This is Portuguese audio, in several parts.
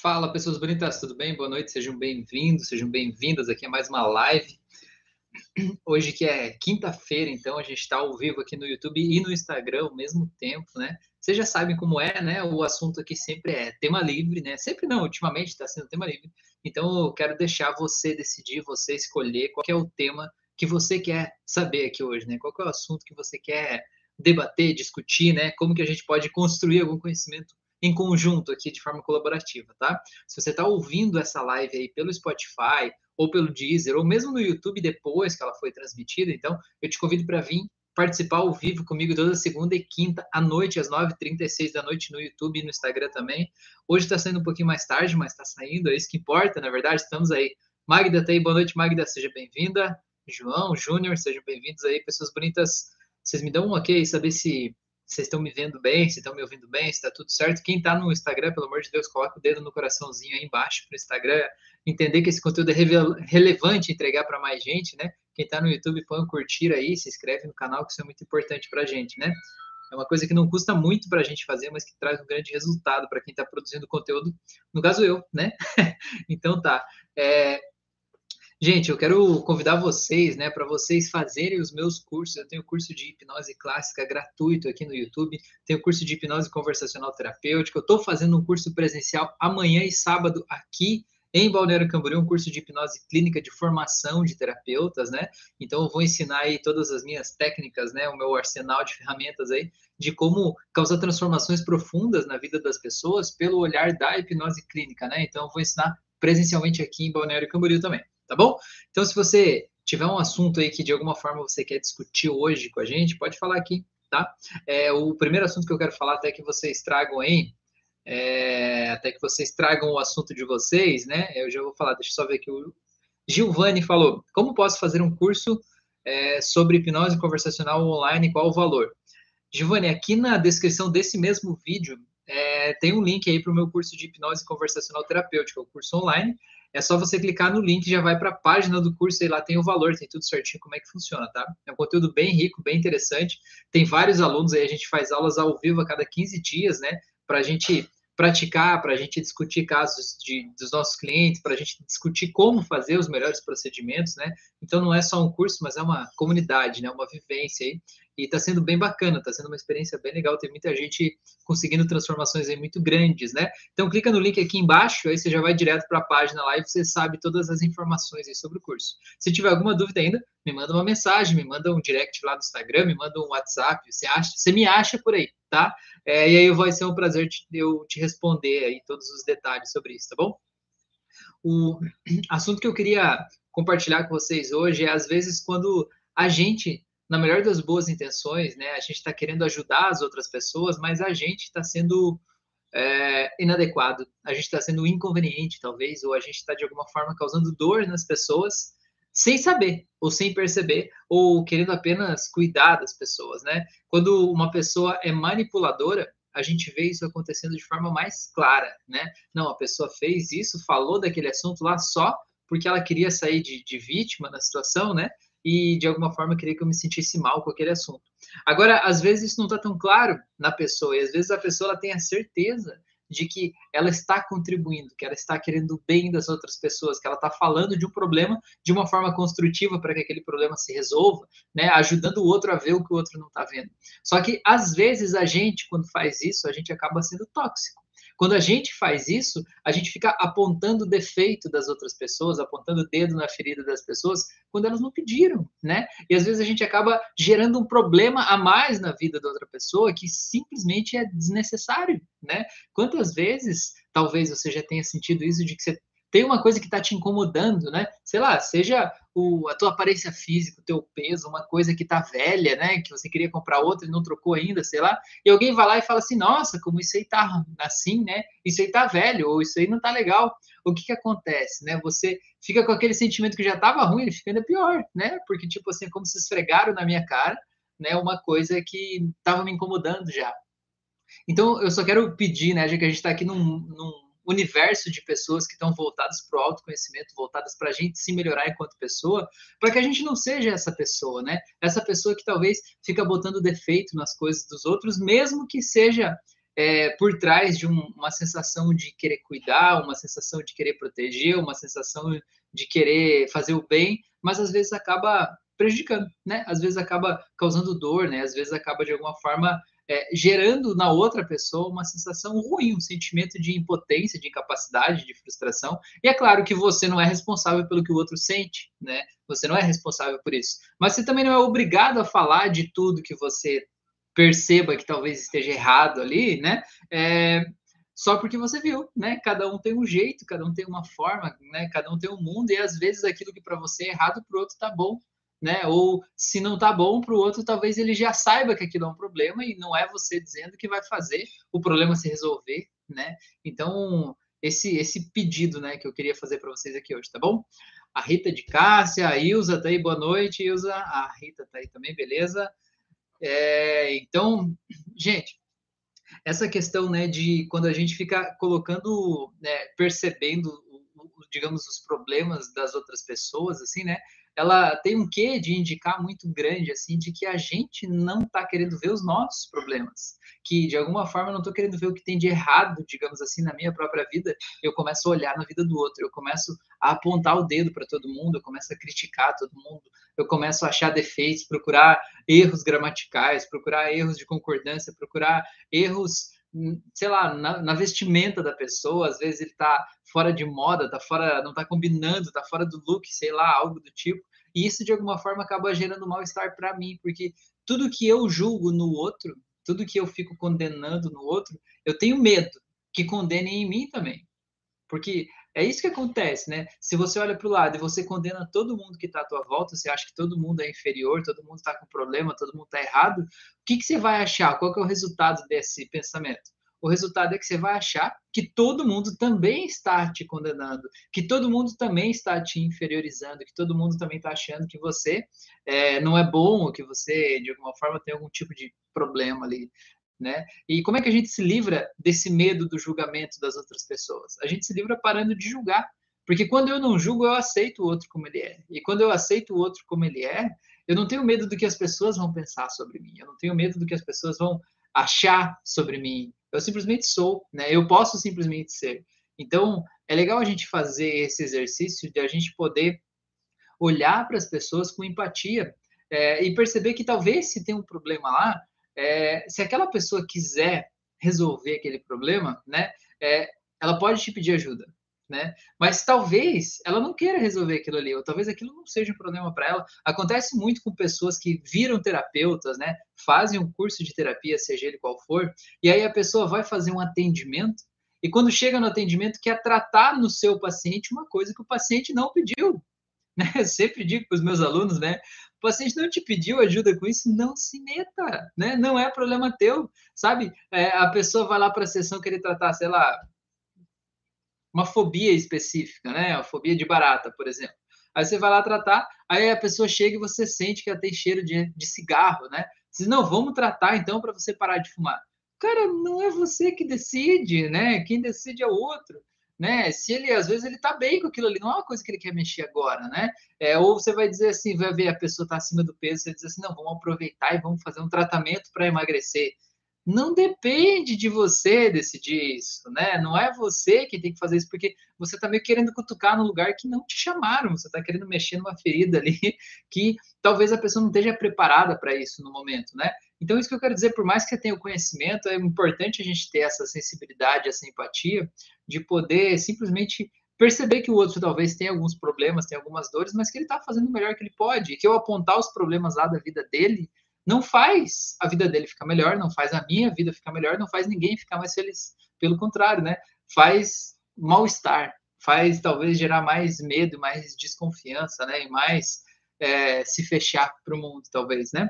Fala, pessoas bonitas, tudo bem? Boa noite, sejam bem-vindos, sejam bem-vindas aqui a mais uma live. Hoje que é quinta-feira, então a gente está ao vivo aqui no YouTube e no Instagram ao mesmo tempo, né? Vocês já sabem como é, né? O assunto aqui sempre é tema livre, né? Sempre não, ultimamente está sendo tema livre. Então eu quero deixar você decidir, você escolher qual é o tema que você quer saber aqui hoje, né? Qual é o assunto que você quer debater, discutir, né? Como que a gente pode construir algum conhecimento em conjunto aqui de forma colaborativa, tá? Se você está ouvindo essa live aí pelo Spotify ou pelo Deezer ou mesmo no YouTube depois que ela foi transmitida, então eu te convido para vir participar ao vivo comigo toda segunda e quinta à noite, às 9h36 da noite no YouTube e no Instagram também. Hoje está saindo um pouquinho mais tarde, mas está saindo, é isso que importa, na verdade, estamos aí. Magda tá aí, boa noite, Magda, seja bem-vinda. João, Júnior, sejam bem-vindos aí, pessoas bonitas. Vocês me dão um ok, saber se vocês estão me vendo bem, se estão me ouvindo bem, se está tudo certo. Quem está no Instagram, pelo amor de Deus, coloca o dedo no coraçãozinho aí embaixo para o Instagram entender que esse conteúdo é relevante entregar para mais gente, né? Quem está no YouTube, põe um curtir aí, se inscreve no canal, que isso é muito importante para a gente, né? É uma coisa que não custa muito para a gente fazer, mas que traz um grande resultado para quem está produzindo conteúdo, no caso eu, né? então tá. É, Gente, eu quero convidar vocês, né, para vocês fazerem os meus cursos. Eu tenho curso de hipnose clássica gratuito aqui no YouTube, tenho curso de hipnose conversacional terapêutica. Eu estou fazendo um curso presencial amanhã e sábado aqui em Balneário Camboriú, um curso de hipnose clínica de formação de terapeutas, né? Então eu vou ensinar aí todas as minhas técnicas, né, o meu arsenal de ferramentas aí de como causar transformações profundas na vida das pessoas pelo olhar da hipnose clínica, né? Então eu vou ensinar presencialmente aqui em Balneário Camboriú também tá bom? Então, se você tiver um assunto aí que de alguma forma você quer discutir hoje com a gente, pode falar aqui, tá? É, o primeiro assunto que eu quero falar até que vocês tragam aí, é, até que vocês tragam o assunto de vocês, né? Eu já vou falar, deixa eu só ver aqui. O Gilvani falou: como posso fazer um curso é, sobre hipnose conversacional online? Qual o valor? Giovanni, aqui na descrição desse mesmo vídeo é, tem um link aí para o meu curso de hipnose conversacional terapêutica, o curso online. É só você clicar no link, já vai para a página do curso e lá tem o valor, tem tudo certinho como é que funciona, tá? É um conteúdo bem rico, bem interessante. Tem vários alunos aí, a gente faz aulas ao vivo a cada 15 dias, né? Para a gente praticar, para a gente discutir casos de, dos nossos clientes, para a gente discutir como fazer os melhores procedimentos, né? Então não é só um curso, mas é uma comunidade, né? Uma vivência aí. E está sendo bem bacana, está sendo uma experiência bem legal. Tem muita gente conseguindo transformações aí muito grandes, né? Então clica no link aqui embaixo, aí você já vai direto para a página lá e você sabe todas as informações aí sobre o curso. Se tiver alguma dúvida ainda, me manda uma mensagem, me manda um direct lá no Instagram, me manda um WhatsApp, você acha, você me acha por aí, tá? É, e aí vai ser um prazer te, eu te responder aí todos os detalhes sobre isso, tá bom? O assunto que eu queria compartilhar com vocês hoje é às vezes quando a gente na melhor das boas intenções, né? A gente está querendo ajudar as outras pessoas, mas a gente está sendo é, inadequado, a gente está sendo inconveniente, talvez, ou a gente está de alguma forma causando dor nas pessoas sem saber, ou sem perceber, ou querendo apenas cuidar das pessoas, né? Quando uma pessoa é manipuladora, a gente vê isso acontecendo de forma mais clara, né? Não, a pessoa fez isso, falou daquele assunto lá só porque ela queria sair de, de vítima da situação, né? E de alguma forma queria que eu me sentisse mal com aquele assunto. Agora, às vezes isso não está tão claro na pessoa, e às vezes a pessoa ela tem a certeza de que ela está contribuindo, que ela está querendo o bem das outras pessoas, que ela está falando de um problema de uma forma construtiva para que aquele problema se resolva, né, ajudando o outro a ver o que o outro não está vendo. Só que às vezes a gente, quando faz isso, a gente acaba sendo tóxico. Quando a gente faz isso, a gente fica apontando o defeito das outras pessoas, apontando o dedo na ferida das pessoas, quando elas não pediram, né? E às vezes a gente acaba gerando um problema a mais na vida da outra pessoa que simplesmente é desnecessário, né? Quantas vezes, talvez você já tenha sentido isso de que você tem uma coisa que está te incomodando, né? Sei lá, seja o, a tua aparência física, o teu peso, uma coisa que está velha, né? Que você queria comprar outra e não trocou ainda, sei lá. E alguém vai lá e fala assim, nossa, como isso aí tá assim, né? Isso aí tá velho, ou isso aí não tá legal. O que que acontece, né? Você fica com aquele sentimento que já estava ruim, ele fica ainda pior, né? Porque, tipo assim, é como se esfregaram na minha cara, né? Uma coisa que estava me incomodando já. Então, eu só quero pedir, né, já que a gente está aqui num, num universo de pessoas que estão voltadas para o autoconhecimento, voltadas para a gente se melhorar enquanto pessoa, para que a gente não seja essa pessoa, né? Essa pessoa que talvez fica botando defeito nas coisas dos outros, mesmo que seja é, por trás de um, uma sensação de querer cuidar, uma sensação de querer proteger, uma sensação de querer fazer o bem, mas às vezes acaba prejudicando, né? Às vezes acaba causando dor, né? Às vezes acaba de alguma forma é, gerando na outra pessoa uma sensação ruim, um sentimento de impotência, de incapacidade, de frustração. E é claro que você não é responsável pelo que o outro sente, né? Você não é responsável por isso. Mas você também não é obrigado a falar de tudo que você perceba que talvez esteja errado ali, né? É, só porque você viu, né? Cada um tem um jeito, cada um tem uma forma, né? Cada um tem um mundo e às vezes aquilo que para você é errado para o outro tá bom né? Ou se não tá bom para o outro, talvez ele já saiba que aquilo é um problema e não é você dizendo que vai fazer o problema se resolver, né? Então, esse esse pedido, né, que eu queria fazer para vocês aqui hoje, tá bom? A Rita de Cássia, a Ilza tá aí, boa noite, Ilza. A Rita tá aí também, beleza? É, então, gente, essa questão, né, de quando a gente fica colocando, né, percebendo, digamos, os problemas das outras pessoas, assim, né, ela tem um quê de indicar muito grande, assim, de que a gente não está querendo ver os nossos problemas, que de alguma forma eu não estou querendo ver o que tem de errado, digamos assim, na minha própria vida, eu começo a olhar na vida do outro, eu começo a apontar o dedo para todo mundo, eu começo a criticar todo mundo, eu começo a achar defeitos, procurar erros gramaticais, procurar erros de concordância, procurar erros sei lá, na, na, vestimenta da pessoa, às vezes ele tá fora de moda, tá fora, não tá combinando, tá fora do look, sei lá, algo do tipo. E isso de alguma forma acaba gerando mal-estar para mim, porque tudo que eu julgo no outro, tudo que eu fico condenando no outro, eu tenho medo que condenem em mim também. Porque é isso que acontece, né? Se você olha para o lado e você condena todo mundo que está à tua volta, você acha que todo mundo é inferior, todo mundo está com problema, todo mundo está errado, o que, que você vai achar? Qual é o resultado desse pensamento? O resultado é que você vai achar que todo mundo também está te condenando, que todo mundo também está te inferiorizando, que todo mundo também está achando que você é, não é bom, ou que você, de alguma forma, tem algum tipo de problema ali. Né? E como é que a gente se livra desse medo do julgamento das outras pessoas? A gente se livra parando de julgar. Porque quando eu não julgo, eu aceito o outro como ele é. E quando eu aceito o outro como ele é, eu não tenho medo do que as pessoas vão pensar sobre mim. Eu não tenho medo do que as pessoas vão achar sobre mim. Eu simplesmente sou, né? Eu posso simplesmente ser. Então, é legal a gente fazer esse exercício de a gente poder olhar para as pessoas com empatia é, e perceber que talvez se tem um problema lá, é, se aquela pessoa quiser resolver aquele problema, né, é, ela pode te pedir ajuda né? Mas talvez ela não queira resolver aquilo ali, ou talvez aquilo não seja um problema para ela. Acontece muito com pessoas que viram terapeutas, né? Fazem um curso de terapia, seja ele qual for, e aí a pessoa vai fazer um atendimento, e quando chega no atendimento quer tratar no seu paciente uma coisa que o paciente não pediu. Né? Eu sempre digo para os meus alunos, né? O paciente não te pediu ajuda com isso, não se meta, né? Não é problema teu, sabe? É, a pessoa vai lá para a sessão querer tratar, sei lá, uma fobia específica, né? A fobia de barata, por exemplo. Aí você vai lá tratar, aí a pessoa chega e você sente que ela tem cheiro de, de cigarro, né? Você diz, não, vamos tratar então para você parar de fumar. Cara, não é você que decide, né? Quem decide é o outro. Né? Se ele às vezes ele tá bem com aquilo ali, não é uma coisa que ele quer mexer agora, né? É, ou você vai dizer assim, vai ver a pessoa tá acima do peso, você diz assim, não, vamos aproveitar e vamos fazer um tratamento para emagrecer não depende de você decidir isso, né? Não é você que tem que fazer isso, porque você está meio querendo cutucar no lugar que não te chamaram, você está querendo mexer numa ferida ali que talvez a pessoa não esteja preparada para isso no momento, né? Então, isso que eu quero dizer, por mais que eu tenha o conhecimento, é importante a gente ter essa sensibilidade, essa empatia, de poder simplesmente perceber que o outro talvez tenha alguns problemas, tenha algumas dores, mas que ele está fazendo o melhor que ele pode, e que eu apontar os problemas lá da vida dele não faz a vida dele ficar melhor, não faz a minha vida ficar melhor, não faz ninguém ficar mais feliz. Pelo contrário, né? Faz mal-estar, faz talvez gerar mais medo, mais desconfiança, né? E mais é, se fechar para o mundo, talvez, né?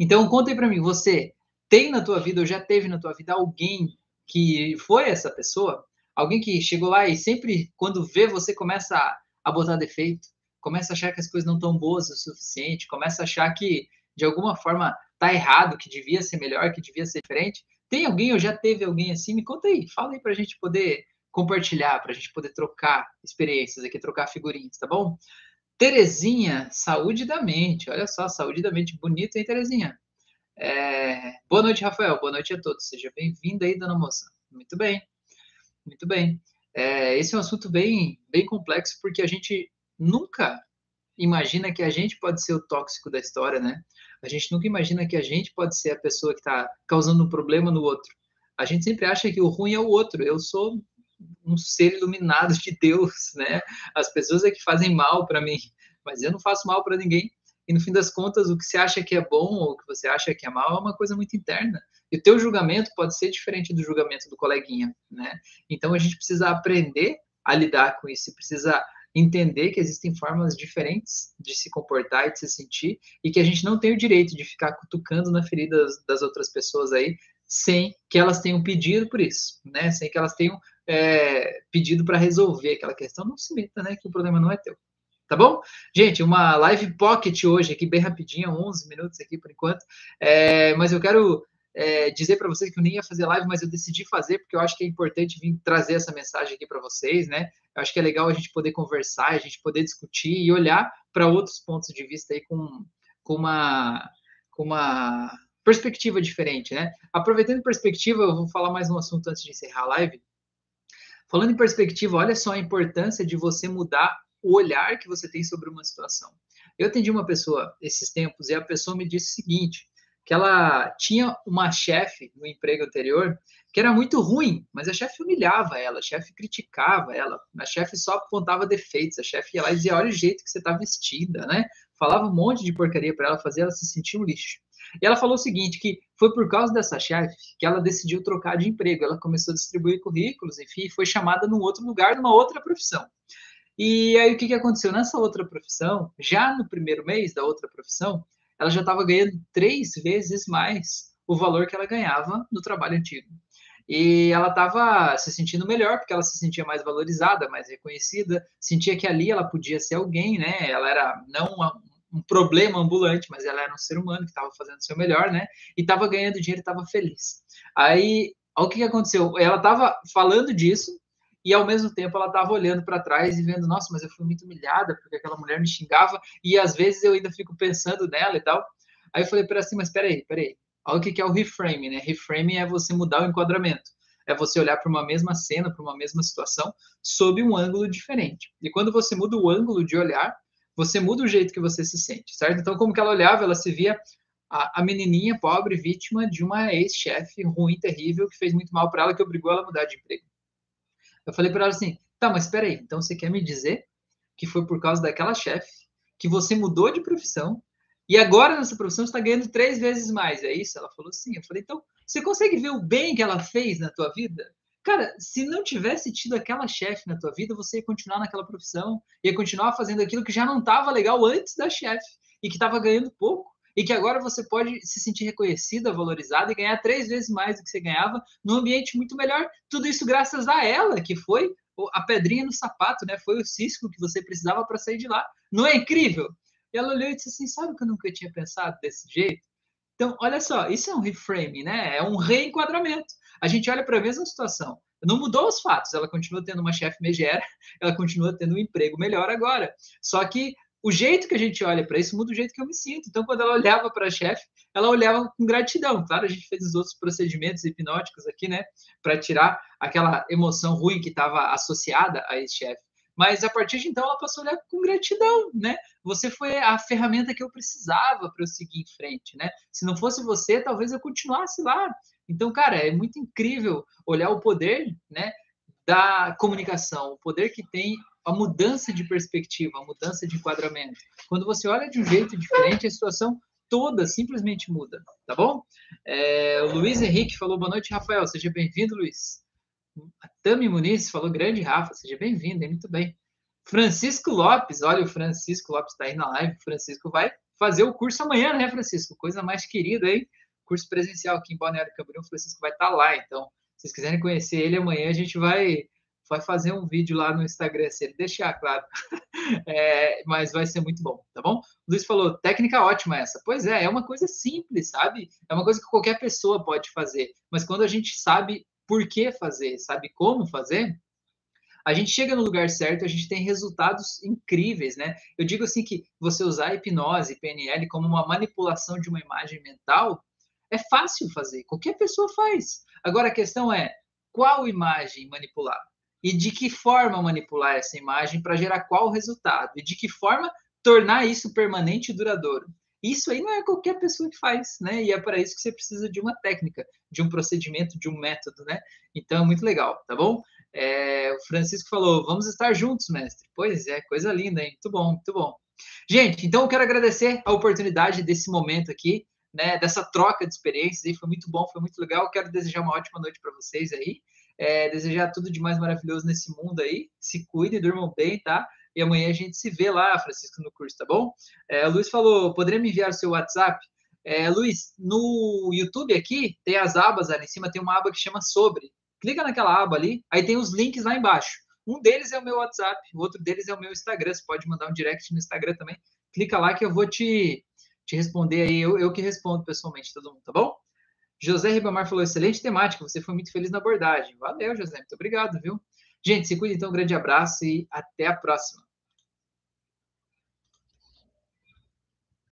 Então, conta aí para mim, você tem na tua vida, ou já teve na tua vida alguém que foi essa pessoa? Alguém que chegou lá e sempre, quando vê, você começa a, a botar defeito, começa a achar que as coisas não estão boas o suficiente, começa a achar que de alguma forma tá errado, que devia ser melhor, que devia ser diferente? Tem alguém ou já teve alguém assim? Me conta aí, fala aí para a gente poder compartilhar, para a gente poder trocar experiências aqui, trocar figurinhas, tá bom? Terezinha, saúde da mente, olha só, saúde da mente, bonito, hein, Terezinha? É... Boa noite, Rafael. Boa noite a todos. Seja bem-vindo aí, dona moça. Muito bem, muito bem. É, esse é um assunto bem, bem complexo, porque a gente nunca imagina que a gente pode ser o tóxico da história, né? A gente nunca imagina que a gente pode ser a pessoa que está causando um problema no outro. A gente sempre acha que o ruim é o outro. Eu sou um ser iluminado de Deus, né? As pessoas é que fazem mal para mim, mas eu não faço mal para ninguém. E no fim das contas, o que você acha que é bom ou o que você acha que é mal é uma coisa muito interna. E o teu julgamento pode ser diferente do julgamento do coleguinha, né? Então a gente precisa aprender a lidar com isso, precisa entender que existem formas diferentes de se comportar e de se sentir e que a gente não tem o direito de ficar cutucando na ferida das, das outras pessoas aí sem que elas tenham pedido por isso, né? Sem que elas tenham é, pedido para resolver aquela questão, não se meta, né? Que o problema não é teu. Tá bom? Gente, uma live pocket hoje aqui, bem rapidinho, 11 minutos aqui por enquanto. É, mas eu quero é, dizer para vocês que eu nem ia fazer live, mas eu decidi fazer porque eu acho que é importante vir trazer essa mensagem aqui para vocês, né? Eu acho que é legal a gente poder conversar, a gente poder discutir e olhar para outros pontos de vista aí com, com uma com uma perspectiva diferente, né? Aproveitando perspectiva, eu vou falar mais um assunto antes de encerrar a live. Falando em perspectiva, olha só a importância de você mudar o olhar que você tem sobre uma situação. Eu atendi uma pessoa esses tempos e a pessoa me disse o seguinte: que ela tinha uma chefe no emprego anterior que era muito ruim, mas a chefe humilhava ela, a chefe criticava ela, a chefe só apontava defeitos, a chefe ia lá e dizia: olha o jeito que você está vestida, né? Falava um monte de porcaria para ela fazer ela se sentir um lixo. E ela falou o seguinte, que foi por causa dessa chefe que ela decidiu trocar de emprego. Ela começou a distribuir currículos, enfim, foi chamada num outro lugar, numa outra profissão. E aí o que, que aconteceu? Nessa outra profissão, já no primeiro mês da outra profissão, ela já estava ganhando três vezes mais o valor que ela ganhava no trabalho antigo. E ela estava se sentindo melhor, porque ela se sentia mais valorizada, mais reconhecida, sentia que ali ela podia ser alguém, né? Ela era não uma, um problema ambulante, mas ela era um ser humano que estava fazendo o seu melhor, né? E estava ganhando dinheiro, estava feliz. Aí, o que, que aconteceu? Ela estava falando disso, e ao mesmo tempo ela estava olhando para trás e vendo, nossa, mas eu fui muito humilhada porque aquela mulher me xingava e às vezes eu ainda fico pensando nela e tal. Aí eu falei para assim, mas peraí, peraí, olha o que é o reframe, né? Reframe é você mudar o enquadramento, é você olhar para uma mesma cena, para uma mesma situação, sob um ângulo diferente. E quando você muda o ângulo de olhar, você muda o jeito que você se sente, certo? Então, como que ela olhava, ela se via a, a menininha pobre, vítima de uma ex-chefe ruim, terrível, que fez muito mal para ela, que obrigou ela a mudar de emprego. Eu falei para ela assim: tá, mas espera aí, então você quer me dizer que foi por causa daquela chefe que você mudou de profissão e agora nessa profissão está ganhando três vezes mais, é isso? Ela falou sim. Eu falei, então, você consegue ver o bem que ela fez na tua vida? Cara, se não tivesse tido aquela chefe na tua vida, você ia continuar naquela profissão, ia continuar fazendo aquilo que já não estava legal antes da chefe e que estava ganhando pouco e que agora você pode se sentir reconhecida, valorizada e ganhar três vezes mais do que você ganhava num ambiente muito melhor. Tudo isso graças a ela, que foi a pedrinha no sapato, né? Foi o cisco que você precisava para sair de lá. Não é incrível? E ela olhou e disse assim: sabe que eu nunca tinha pensado desse jeito? Então, olha só, isso é um reframe, né? É um reenquadramento. A gente olha para a mesma situação. Não mudou os fatos, ela continua tendo uma chefe megera, ela continua tendo um emprego melhor agora. Só que o jeito que a gente olha para isso muda o jeito que eu me sinto. Então, quando ela olhava para a chefe, ela olhava com gratidão. Claro, a gente fez os outros procedimentos hipnóticos aqui, né, para tirar aquela emoção ruim que estava associada a esse chefe. Mas a partir de então, ela passou a olhar com gratidão, né? Você foi a ferramenta que eu precisava para eu seguir em frente, né? Se não fosse você, talvez eu continuasse lá. Então, cara, é muito incrível olhar o poder, né, da comunicação, o poder que tem a mudança de perspectiva, a mudança de enquadramento. Quando você olha de um jeito diferente, a situação toda simplesmente muda, tá bom? É, o Luiz Henrique falou boa noite, Rafael. Seja bem-vindo, Luiz. A Tami Muniz falou grande, Rafa. Seja bem-vindo, muito bem. Francisco Lopes, olha, o Francisco Lopes está aí na live. O Francisco vai fazer o curso amanhã, né, Francisco? Coisa mais querida aí. Curso presencial aqui em Balneário Camboriú. O Francisco vai estar tá lá, então, se vocês quiserem conhecer ele amanhã, a gente vai vai fazer um vídeo lá no Instagram, se ele deixar, claro. É, mas vai ser muito bom, tá bom? O Luiz falou, técnica ótima essa. Pois é, é uma coisa simples, sabe? É uma coisa que qualquer pessoa pode fazer. Mas quando a gente sabe por que fazer, sabe como fazer, a gente chega no lugar certo, a gente tem resultados incríveis, né? Eu digo assim que você usar hipnose, PNL como uma manipulação de uma imagem mental É fácil fazer, qualquer pessoa faz. Agora a questão é qual imagem manipular e de que forma manipular essa imagem para gerar qual resultado e de que forma tornar isso permanente e duradouro. Isso aí não é qualquer pessoa que faz, né? E é para isso que você precisa de uma técnica, de um procedimento, de um método, né? Então é muito legal, tá bom? É, o Francisco falou: vamos estar juntos, mestre. Pois é, coisa linda, hein? Muito bom, muito bom. Gente, então eu quero agradecer a oportunidade desse momento aqui, né? Dessa troca de experiências aí, foi muito bom, foi muito legal. Quero desejar uma ótima noite para vocês aí. É, desejar tudo de mais maravilhoso nesse mundo aí. Se cuidem, durmam bem, tá? E amanhã a gente se vê lá, Francisco, no curso, tá bom? É, o Luiz falou: poderia me enviar o seu WhatsApp? É, Luiz, no YouTube aqui tem as abas ali em cima, tem uma aba que chama Sobre. Clica naquela aba ali, aí tem os links lá embaixo. Um deles é o meu WhatsApp, o outro deles é o meu Instagram. Você pode mandar um direct no Instagram também. Clica lá que eu vou te, te responder aí. Eu, eu que respondo pessoalmente, todo mundo, tá bom? José Ribamar falou: excelente temática, você foi muito feliz na abordagem. Valeu, José, muito obrigado, viu? Gente, se cuida então, um grande abraço e até a próxima.